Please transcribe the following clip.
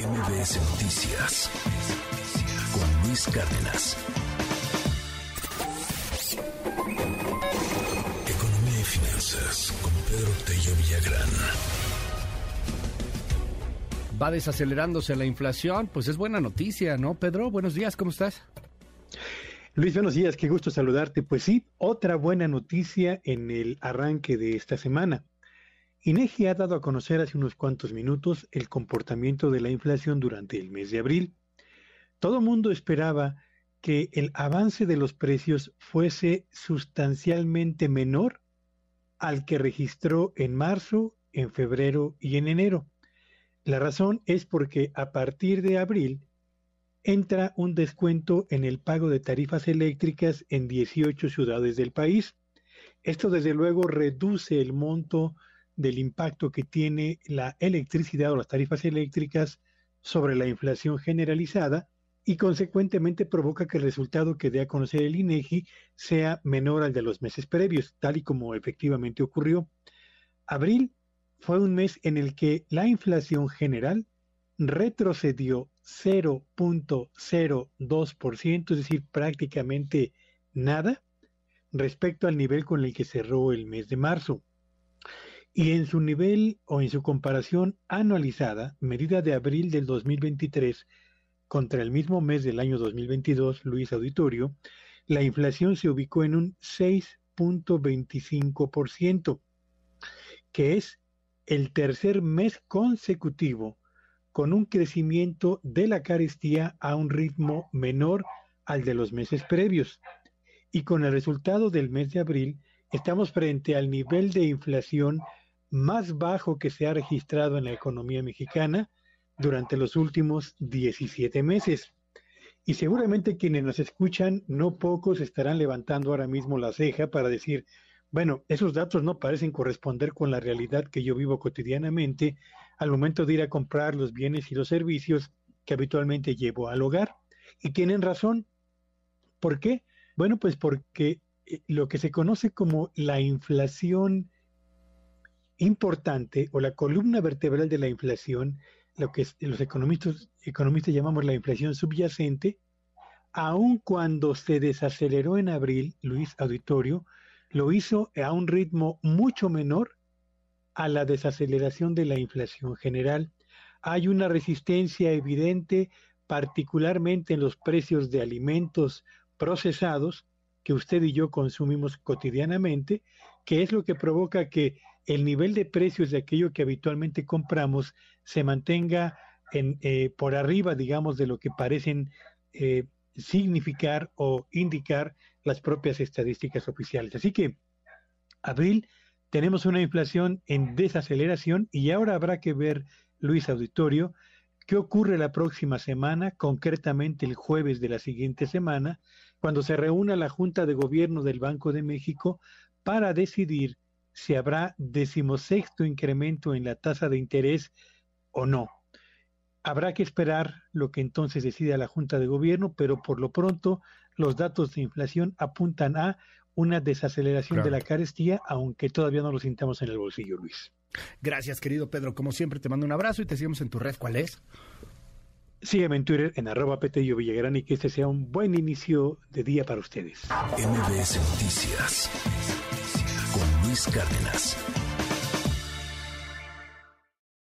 MBS Noticias con Luis Cárdenas. Economía y finanzas con Pedro Tello Villagrán. Va desacelerándose la inflación, pues es buena noticia, ¿no, Pedro? Buenos días, ¿cómo estás? Luis, buenos días, qué gusto saludarte. Pues sí, otra buena noticia en el arranque de esta semana. INEGI ha dado a conocer hace unos cuantos minutos el comportamiento de la inflación durante el mes de abril. Todo mundo esperaba que el avance de los precios fuese sustancialmente menor al que registró en marzo, en febrero y en enero. La razón es porque a partir de abril entra un descuento en el pago de tarifas eléctricas en 18 ciudades del país. Esto desde luego reduce el monto del impacto que tiene la electricidad o las tarifas eléctricas sobre la inflación generalizada y consecuentemente provoca que el resultado que dé a conocer el INEGI sea menor al de los meses previos, tal y como efectivamente ocurrió. Abril fue un mes en el que la inflación general retrocedió 0.02%, es decir, prácticamente nada respecto al nivel con el que cerró el mes de marzo y en su nivel o en su comparación anualizada, medida de abril del 2023 contra el mismo mes del año 2022, Luis Auditorio, la inflación se ubicó en un 6.25%, que es el tercer mes consecutivo con un crecimiento de la carestía a un ritmo menor al de los meses previos. Y con el resultado del mes de abril, estamos frente al nivel de inflación más bajo que se ha registrado en la economía mexicana durante los últimos 17 meses. Y seguramente quienes nos escuchan, no pocos estarán levantando ahora mismo la ceja para decir, bueno, esos datos no parecen corresponder con la realidad que yo vivo cotidianamente al momento de ir a comprar los bienes y los servicios que habitualmente llevo al hogar. Y tienen razón. ¿Por qué? Bueno, pues porque eh, lo que se conoce como la inflación importante o la columna vertebral de la inflación, lo que los economistas, economistas llamamos la inflación subyacente, aun cuando se desaceleró en abril, Luis Auditorio, lo hizo a un ritmo mucho menor a la desaceleración de la inflación general. Hay una resistencia evidente, particularmente en los precios de alimentos procesados, que usted y yo consumimos cotidianamente, que es lo que provoca que el nivel de precios de aquello que habitualmente compramos se mantenga en, eh, por arriba, digamos, de lo que parecen eh, significar o indicar las propias estadísticas oficiales. Así que, abril, tenemos una inflación en desaceleración y ahora habrá que ver, Luis Auditorio, qué ocurre la próxima semana, concretamente el jueves de la siguiente semana, cuando se reúna la Junta de Gobierno del Banco de México para decidir si habrá decimosexto incremento en la tasa de interés o no. Habrá que esperar lo que entonces decida la Junta de Gobierno, pero por lo pronto los datos de inflación apuntan a una desaceleración de la carestía, aunque todavía no lo sintamos en el bolsillo, Luis. Gracias, querido Pedro. Como siempre, te mando un abrazo y te seguimos en tu red. ¿Cuál es? Sígueme en Twitter en arroba Petello Villagrán y que este sea un buen inicio de día para ustedes. MBS Noticias Luis Cárdenas.